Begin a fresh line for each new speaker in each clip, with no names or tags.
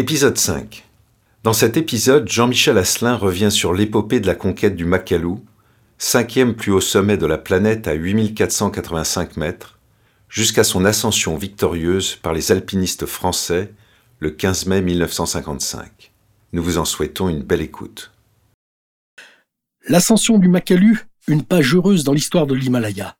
Épisode 5. Dans cet épisode, Jean-Michel Asselin revient sur l'épopée de la conquête du Makalu, cinquième plus haut sommet de la planète à 8485 mètres, jusqu'à son ascension victorieuse par les alpinistes français le 15 mai 1955. Nous vous en souhaitons une belle écoute.
L'ascension du Makalu, une page heureuse dans l'histoire de l'Himalaya.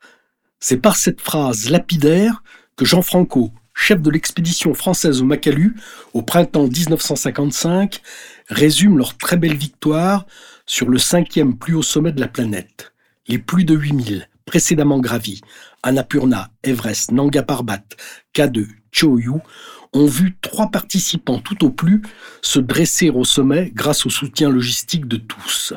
C'est par cette phrase lapidaire que Jean Franco, chef de l'expédition française au Makalu au printemps 1955, résume leur très belle victoire sur le cinquième plus haut sommet de la planète. Les plus de 8000 précédemment gravis, Annapurna, Everest, Nanga Parbat, K2, Choyu, ont vu trois participants tout au plus se dresser au sommet grâce au soutien logistique de tous.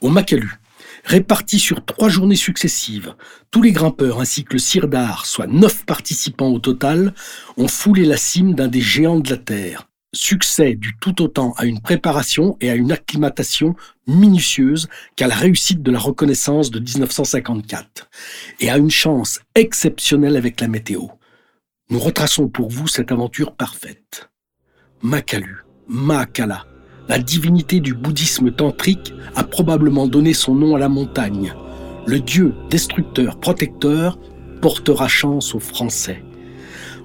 Au Makalu, répartis sur trois journées successives, tous les grimpeurs ainsi que le Sirdar, soit neuf participants au total, ont foulé la cime d'un des géants de la Terre. Succès du tout autant à une préparation et à une acclimatation minutieuse qu'à la réussite de la reconnaissance de 1954, et à une chance exceptionnelle avec la météo. Nous retraçons pour vous cette aventure parfaite. Makalu, Mahakala, la divinité du bouddhisme tantrique, a probablement donné son nom à la montagne. Le dieu destructeur, protecteur, portera chance aux Français.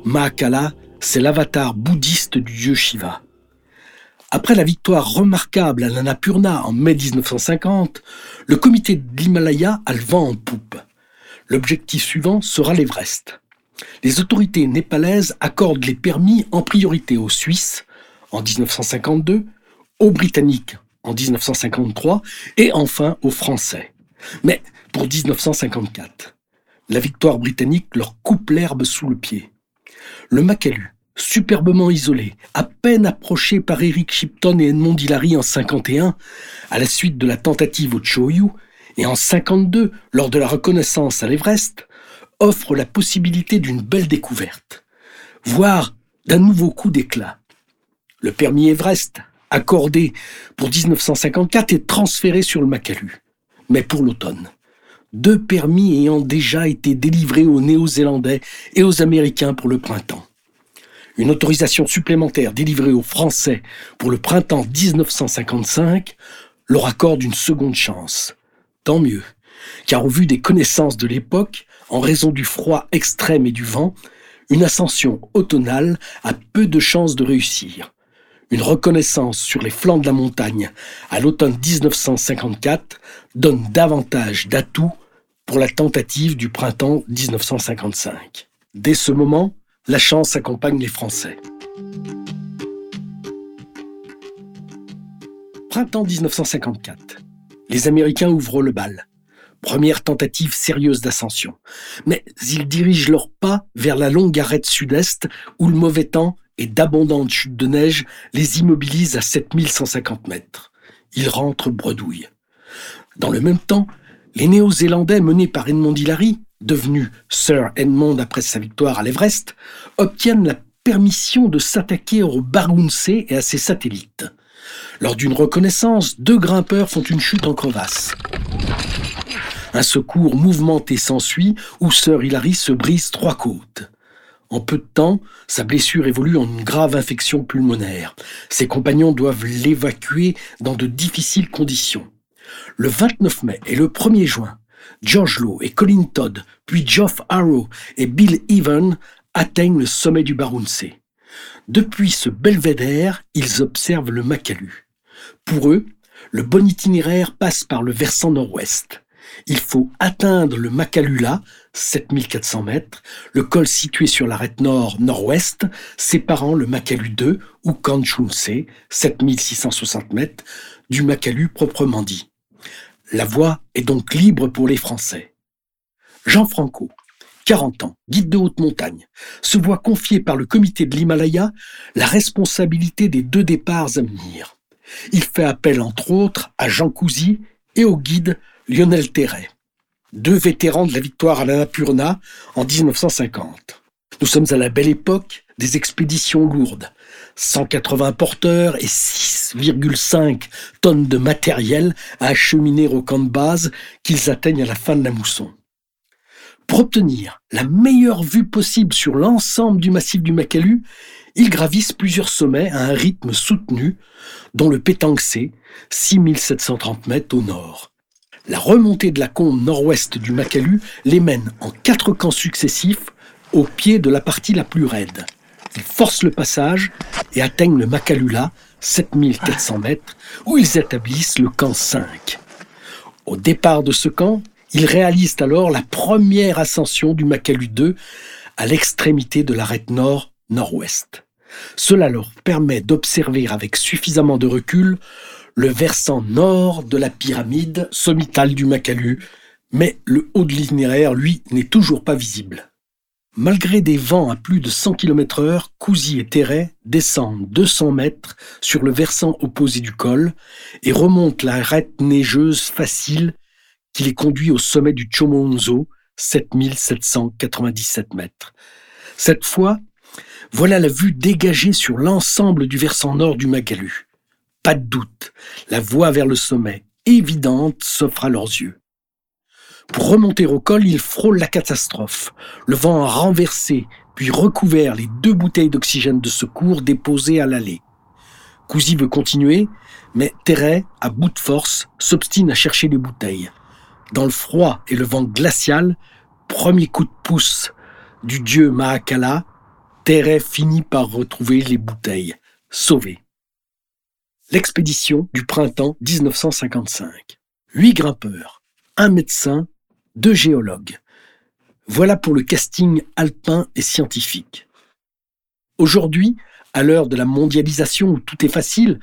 Mahakala, c'est l'avatar bouddhiste du dieu Shiva. Après la victoire remarquable à l'Annapurna en mai 1950, le comité de l'Himalaya a le vent en poupe. L'objectif suivant sera l'Everest les autorités népalaises accordent les permis en priorité aux Suisses en 1952, aux Britanniques en 1953 et enfin aux Français. Mais pour 1954, la victoire britannique leur coupe l'herbe sous le pied. Le Makalu, superbement isolé, à peine approché par Eric Shipton et Edmond Hillary en 51, à la suite de la tentative au Choyu, et en 52, lors de la reconnaissance à l'Everest, offre la possibilité d'une belle découverte, voire d'un nouveau coup d'éclat. Le permis Everest, accordé pour 1954, est transféré sur le Makalu, mais pour l'automne. Deux permis ayant déjà été délivrés aux Néo-Zélandais et aux Américains pour le printemps. Une autorisation supplémentaire délivrée aux Français pour le printemps 1955 leur accorde une seconde chance. Tant mieux, car au vu des connaissances de l'époque, en raison du froid extrême et du vent, une ascension automnale a peu de chances de réussir. Une reconnaissance sur les flancs de la montagne à l'automne 1954 donne davantage d'atouts pour la tentative du printemps 1955. Dès ce moment, la chance accompagne les Français. Printemps 1954. Les Américains ouvrent le bal. Première tentative sérieuse d'ascension. Mais ils dirigent leurs pas vers la longue arête sud-est où le mauvais temps et d'abondantes chutes de neige les immobilisent à 7150 mètres. Ils rentrent bredouille. Dans le même temps, les Néo-Zélandais menés par Edmond Hillary, devenu Sir Edmond après sa victoire à l'Everest, obtiennent la permission de s'attaquer au Barunse et à ses satellites. Lors d'une reconnaissance, deux grimpeurs font une chute en crevasse. Un secours mouvementé s'ensuit où Sir Hilary se brise trois côtes. En peu de temps, sa blessure évolue en une grave infection pulmonaire. Ses compagnons doivent l'évacuer dans de difficiles conditions. Le 29 mai et le 1er juin, George Lowe et Colin Todd, puis Geoff Arrow et Bill Even atteignent le sommet du Barunse. Depuis ce belvédère, ils observent le Makalu. Pour eux, le bon itinéraire passe par le versant nord-ouest. Il faut atteindre le Makalula, 7400 mètres, le col situé sur l'arête nord-nord-ouest, séparant le Makalu 2 ou Kanchunse, 7660 mètres, du Makalu proprement dit. La voie est donc libre pour les Français. Jean Franco, 40 ans, guide de haute montagne, se voit confier par le comité de l'Himalaya la responsabilité des deux départs à venir. Il fait appel entre autres à Jean Cousy et au guide Lionel Terret, deux vétérans de la victoire à l'Annapurna en 1950. Nous sommes à la belle époque des expéditions lourdes. 180 porteurs et 6,5 tonnes de matériel à acheminer au camp de base qu'ils atteignent à la fin de la mousson. Pour obtenir la meilleure vue possible sur l'ensemble du massif du Makalu, ils gravissent plusieurs sommets à un rythme soutenu, dont le Pétanxé, 6730 mètres au nord. La remontée de la combe nord-ouest du Makalu les mène en quatre camps successifs au pied de la partie la plus raide. Ils forcent le passage et atteignent le Makalula, 7400 mètres, où ils établissent le camp 5. Au départ de ce camp, ils réalisent alors la première ascension du Makalu 2 à l'extrémité de l'arête nord-nord-ouest. Cela leur permet d'observer avec suffisamment de recul le versant nord de la pyramide sommitale du Makalu, mais le haut de l'itinéraire, lui, n'est toujours pas visible. Malgré des vents à plus de 100 km heure, Cousy et Terret descendent 200 mètres sur le versant opposé du col et remontent la arête neigeuse facile qui les conduit au sommet du Chomonzo, 7797 mètres. Cette fois, voilà la vue dégagée sur l'ensemble du versant nord du Magalu. Pas de doute, la voie vers le sommet, évidente, s'offre à leurs yeux. Pour remonter au col, ils frôlent la catastrophe. Le vent a renversé, puis recouvert les deux bouteilles d'oxygène de secours déposées à l'allée. Cousy veut continuer, mais Terret, à bout de force, s'obstine à chercher les bouteilles. Dans le froid et le vent glacial, premier coup de pouce du dieu Mahakala, Terret finit par retrouver les bouteilles, sauvées. L'expédition du printemps 1955. Huit grimpeurs, un médecin, deux géologues. Voilà pour le casting alpin et scientifique. Aujourd'hui, à l'heure de la mondialisation où tout est facile,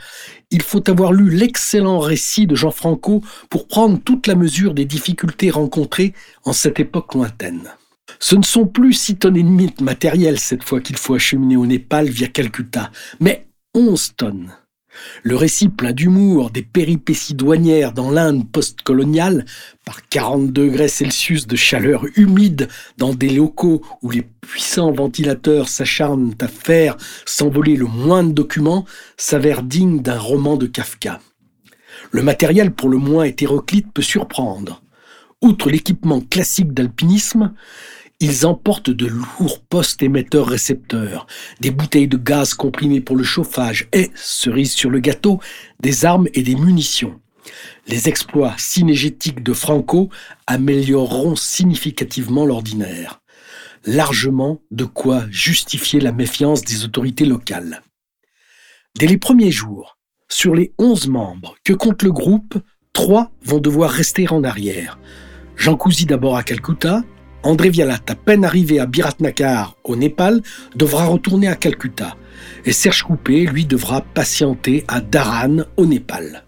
il faut avoir lu l'excellent récit de Jean Franco pour prendre toute la mesure des difficultés rencontrées en cette époque lointaine. Ce ne sont plus six tonnes et de matériel cette fois qu'il faut acheminer au Népal via Calcutta, mais 11 tonnes. Le récit plein d'humour des péripéties douanières dans l'Inde post-coloniale, par 40 degrés Celsius de chaleur humide dans des locaux où les puissants ventilateurs s'acharnent à faire s'envoler le moins de documents, s'avère digne d'un roman de Kafka. Le matériel pour le moins hétéroclite peut surprendre. Outre l'équipement classique d'alpinisme, ils emportent de lourds postes émetteurs-récepteurs, des bouteilles de gaz comprimées pour le chauffage et, cerise sur le gâteau, des armes et des munitions. Les exploits synégétiques de Franco amélioreront significativement l'ordinaire. Largement de quoi justifier la méfiance des autorités locales. Dès les premiers jours, sur les onze membres que compte le groupe, trois vont devoir rester en arrière. Jean Cousy d'abord à Calcutta, André Vialat, à peine arrivé à Biratnagar, au Népal, devra retourner à Calcutta. Et Serge Coupé, lui, devra patienter à Dharan, au Népal.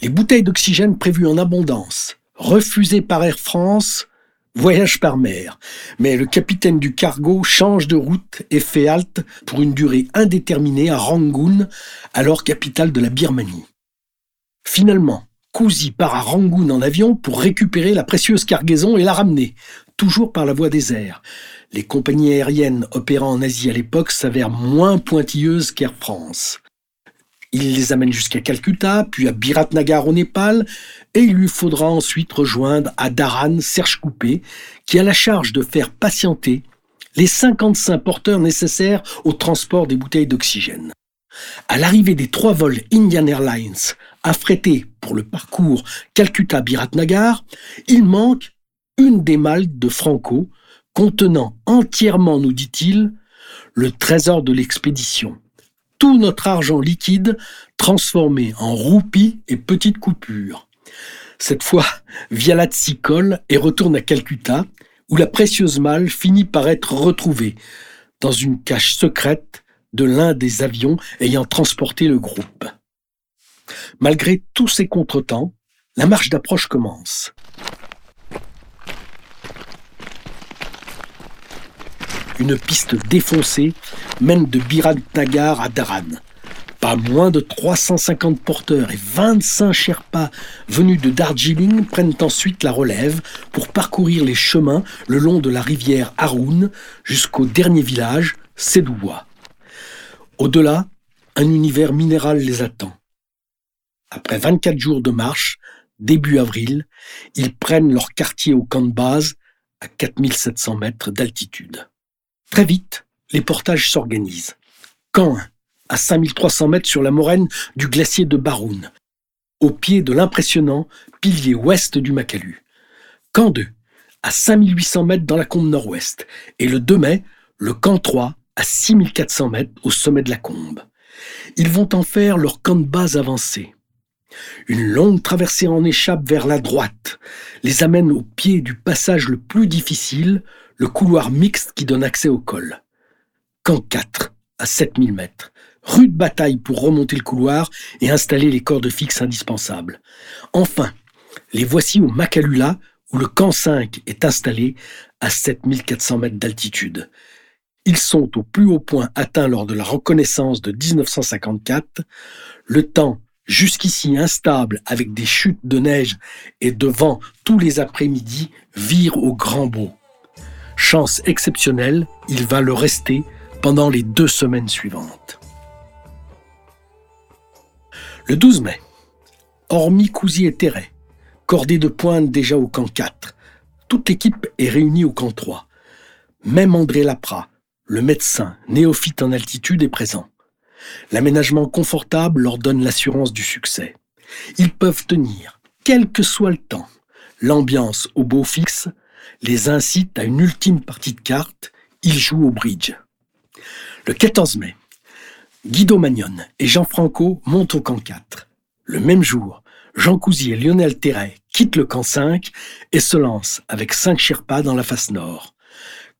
Les bouteilles d'oxygène prévues en abondance, refusées par Air France, voyagent par mer. Mais le capitaine du cargo change de route et fait halte pour une durée indéterminée à Rangoon, alors capitale de la Birmanie. Finalement, Cousy part à Rangoon en avion pour récupérer la précieuse cargaison et la ramener, toujours par la voie des airs. Les compagnies aériennes opérant en Asie à l'époque s'avèrent moins pointilleuses qu'Air France. Il les amène jusqu'à Calcutta, puis à Biratnagar au Népal, et il lui faudra ensuite rejoindre à Dharan Serge Coupé, qui a la charge de faire patienter les 55 porteurs nécessaires au transport des bouteilles d'oxygène. À l'arrivée des trois vols Indian Airlines affrétés pour le parcours Calcutta-Biratnagar, il manque une des malles de Franco contenant entièrement, nous dit-il, le trésor de l'expédition. Tout notre argent liquide transformé en roupies et petites coupures. Cette fois, Vialat s'y colle et retourne à Calcutta, où la précieuse malle finit par être retrouvée dans une cache secrète de l'un des avions ayant transporté le groupe. Malgré tous ces contretemps, la marche d'approche commence. une piste défoncée mène de Nagar à Daran. Pas moins de 350 porteurs et 25 Sherpas venus de Darjeeling prennent ensuite la relève pour parcourir les chemins le long de la rivière Haroun jusqu'au dernier village, Sedouwa. Au-delà, un univers minéral les attend. Après 24 jours de marche, début avril, ils prennent leur quartier au camp de base à 4700 mètres d'altitude. Très vite, les portages s'organisent. Camp 1, à 5300 mètres sur la moraine du glacier de Baroun, au pied de l'impressionnant pilier ouest du Makalu. Camp 2, à 5800 mètres dans la combe nord-ouest. Et le 2 mai, le camp 3, à 6400 mètres au sommet de la combe. Ils vont en faire leur camp de base avancé. Une longue traversée en échappe vers la droite les amène au pied du passage le plus difficile, le couloir mixte qui donne accès au col. Camp 4, à 7000 mètres. Rude bataille pour remonter le couloir et installer les cordes fixes indispensables. Enfin, les voici au Macalula, où le camp 5 est installé à 7400 mètres d'altitude. Ils sont au plus haut point atteint lors de la reconnaissance de 1954. Le temps jusqu'ici instable avec des chutes de neige et de vent tous les après-midi, vire au grand beau. Chance exceptionnelle, il va le rester pendant les deux semaines suivantes. Le 12 mai, hormis Cousy et Terret, cordée de pointe déjà au camp 4, toute l'équipe est réunie au camp 3. Même André Lapra, le médecin néophyte en altitude, est présent. L'aménagement confortable leur donne l'assurance du succès. Ils peuvent tenir, quel que soit le temps. L'ambiance au beau fixe les incite à une ultime partie de cartes. Ils jouent au bridge. Le 14 mai, Guido Magnon et Jean Franco montent au camp 4. Le même jour, Jean Cousy et Lionel Terret quittent le camp 5 et se lancent avec 5 Sherpas dans la face nord.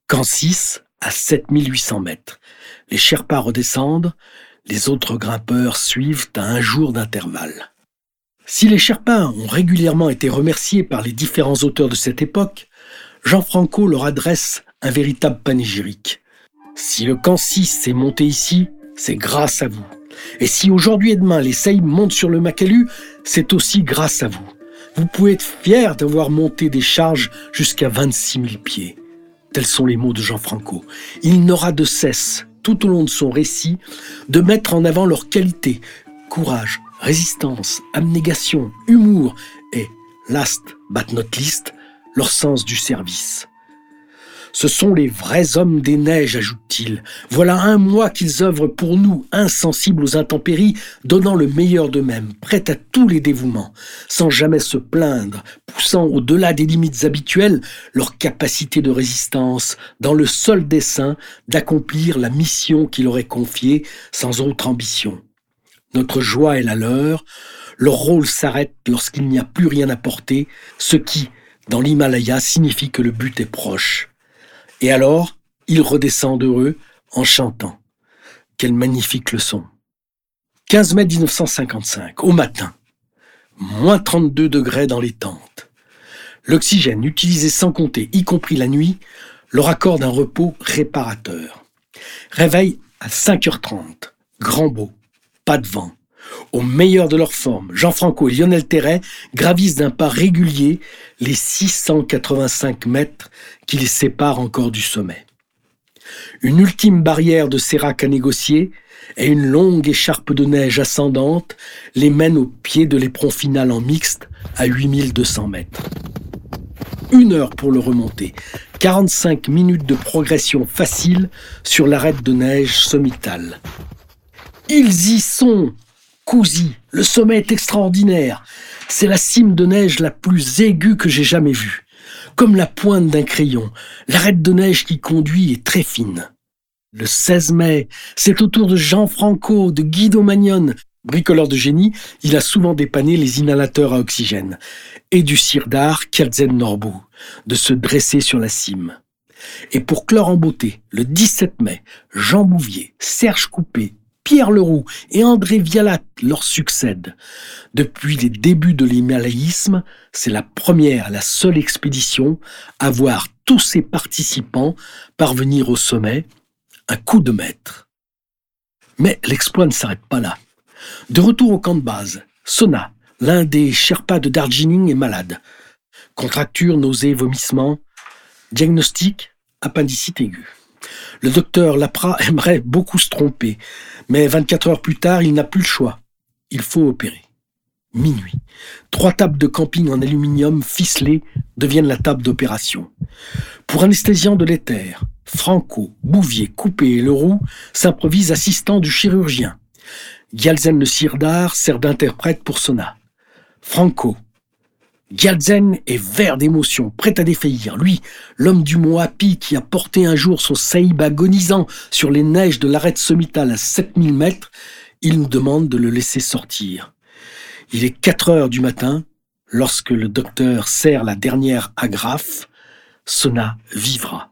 Camp 6 à 7800 mètres. Les Sherpas redescendent, les autres grimpeurs suivent à un jour d'intervalle. Si les Sherpas ont régulièrement été remerciés par les différents auteurs de cette époque, Jean Franco leur adresse un véritable panégyrique. Si le camp 6 s'est monté ici, c'est grâce à vous. Et si aujourd'hui et demain les Seibs montent sur le Makalu, c'est aussi grâce à vous. Vous pouvez être fiers d'avoir monté des charges jusqu'à 26 000 pieds. Tels sont les mots de Jean Franco. Il n'aura de cesse tout au long de son récit, de mettre en avant leurs qualités, courage, résistance, abnégation, humour et, last but not least, leur sens du service. Ce sont les vrais hommes des neiges, ajoute-t-il. Voilà un mois qu'ils œuvrent pour nous, insensibles aux intempéries, donnant le meilleur d'eux-mêmes, prêts à tous les dévouements, sans jamais se plaindre, poussant au-delà des limites habituelles leur capacité de résistance, dans le seul dessein d'accomplir la mission qu'il aurait confiée sans autre ambition. Notre joie est la leur, leur rôle s'arrête lorsqu'il n'y a plus rien à porter, ce qui, dans l'Himalaya, signifie que le but est proche. Et alors, ils redescendent heureux en chantant. Quelle magnifique leçon. 15 mai 1955, au matin. Moins 32 degrés dans les tentes. L'oxygène utilisé sans compter, y compris la nuit, leur accorde un repos réparateur. Réveil à 5h30. Grand beau. Pas de vent. Au meilleur de leur forme, Jean-Franco et Lionel Terret gravissent d'un pas régulier les 685 mètres qui les séparent encore du sommet. Une ultime barrière de sérac à négocier et une longue écharpe de neige ascendante les mènent au pied de l'éperon final en mixte à 8200 mètres. Une heure pour le remonter, 45 minutes de progression facile sur l'arête de neige sommitale. Ils y sont Cousy, le sommet est extraordinaire. C'est la cime de neige la plus aiguë que j'ai jamais vue. Comme la pointe d'un crayon, l'arête de neige qui conduit est très fine. Le 16 mai, c'est au tour de Jean Franco, de Guido Magnon. Bricoleur de génie, il a souvent dépanné les inhalateurs à oxygène. Et du sirdar Kielzen Norbu, de se dresser sur la cime. Et pour clore en beauté, le 17 mai, Jean Bouvier, Serge Coupé, Pierre Leroux et André Vialat leur succèdent. Depuis les débuts de l'himalayisme, c'est la première, la seule expédition à voir tous ses participants parvenir au sommet, un coup de maître. Mais l'exploit ne s'arrête pas là. De retour au camp de base, Sona, l'un des Sherpas de Darjeeling, est malade. Contracture, nausées, vomissements. Diagnostic, appendicite aiguë. Le docteur Lapra aimerait beaucoup se tromper, mais 24 heures plus tard, il n'a plus le choix. Il faut opérer. Minuit. Trois tables de camping en aluminium ficelées deviennent la table d'opération. Pour anesthésiant de l'éther, Franco, Bouvier, Coupé et Leroux s'improvisent assistants du chirurgien. Gyalzen le Sirdar sert d'interprète pour Sona. Franco. Gyalzen est vert d'émotion, prêt à défaillir. Lui, l'homme du mont Hapi qui a porté un jour son saïb agonisant sur les neiges de l'arête sommitale à 7000 mètres, il nous demande de le laisser sortir. Il est 4 heures du matin lorsque le docteur serre la dernière agrafe. Sona vivra.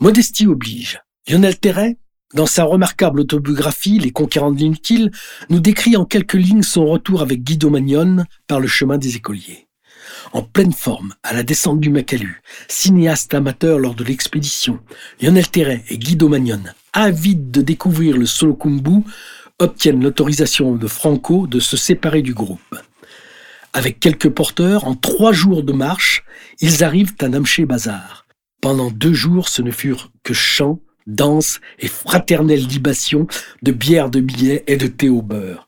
Modestie oblige. Lionel Terret, dans sa remarquable autobiographie Les Conquérants de l'inutile, nous décrit en quelques lignes son retour avec Guido Magnon par le chemin des écoliers. En pleine forme, à la descente du Macalu, cinéaste amateur lors de l'expédition, Lionel Terret et Guido Magnon, avides de découvrir le Solokumbu, obtiennent l'autorisation de Franco de se séparer du groupe. Avec quelques porteurs, en trois jours de marche, ils arrivent à Namché Bazar. Pendant deux jours, ce ne furent que chants, danses et fraternelles libations de bière de billets et de thé au beurre.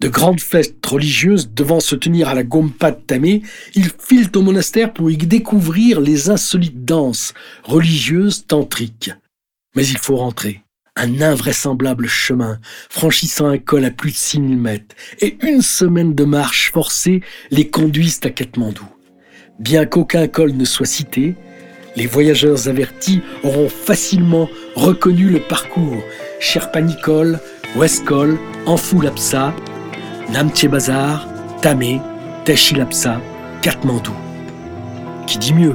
De grandes fêtes religieuses devant se tenir à la Gompa Tamé, ils filent au monastère pour y découvrir les insolites danses religieuses tantriques. Mais il faut rentrer. Un invraisemblable chemin, franchissant un col à plus de 6000 mètres, et une semaine de marche forcée les conduisent à Katmandou. Bien qu'aucun col ne soit cité, les voyageurs avertis auront facilement reconnu le parcours Sherpa Nicole, Westcol, Anfulapsa, Namche Bazar, Tamé, Teshilapsa, Katmandou. Qui dit mieux?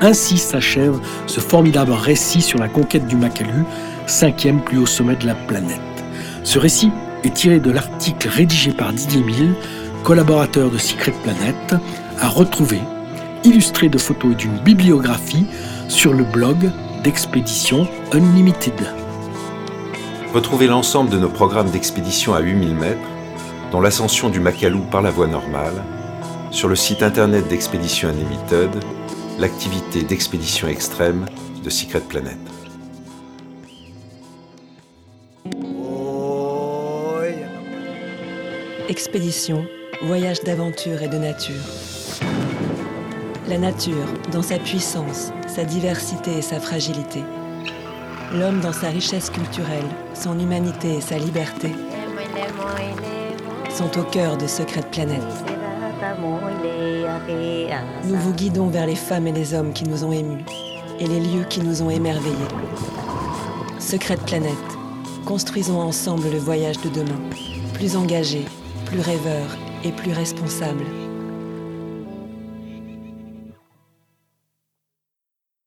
Ainsi s'achève ce formidable récit sur la conquête du Makalu, cinquième plus haut sommet de la planète. Ce récit est tiré de l'article rédigé par Didier Mille, collaborateur de Secret Planet, à retrouver illustré de photos et d'une bibliographie sur le blog d'Expédition Unlimited.
Retrouvez l'ensemble de nos programmes d'expédition à 8000 mètres, dont l'ascension du Makalu par la voie normale, sur le site internet d'Expédition Unlimited, l'activité d'expédition extrême de Secret Planet.
Expédition, voyage d'aventure et de nature. La nature, dans sa puissance, sa diversité et sa fragilité. L'homme dans sa richesse culturelle, son humanité et sa liberté sont au cœur de Secret Planète. Nous vous guidons vers les femmes et les hommes qui nous ont émus et les lieux qui nous ont émerveillés. Secret Planète, construisons ensemble le voyage de demain, plus engagé, plus rêveur et plus responsable.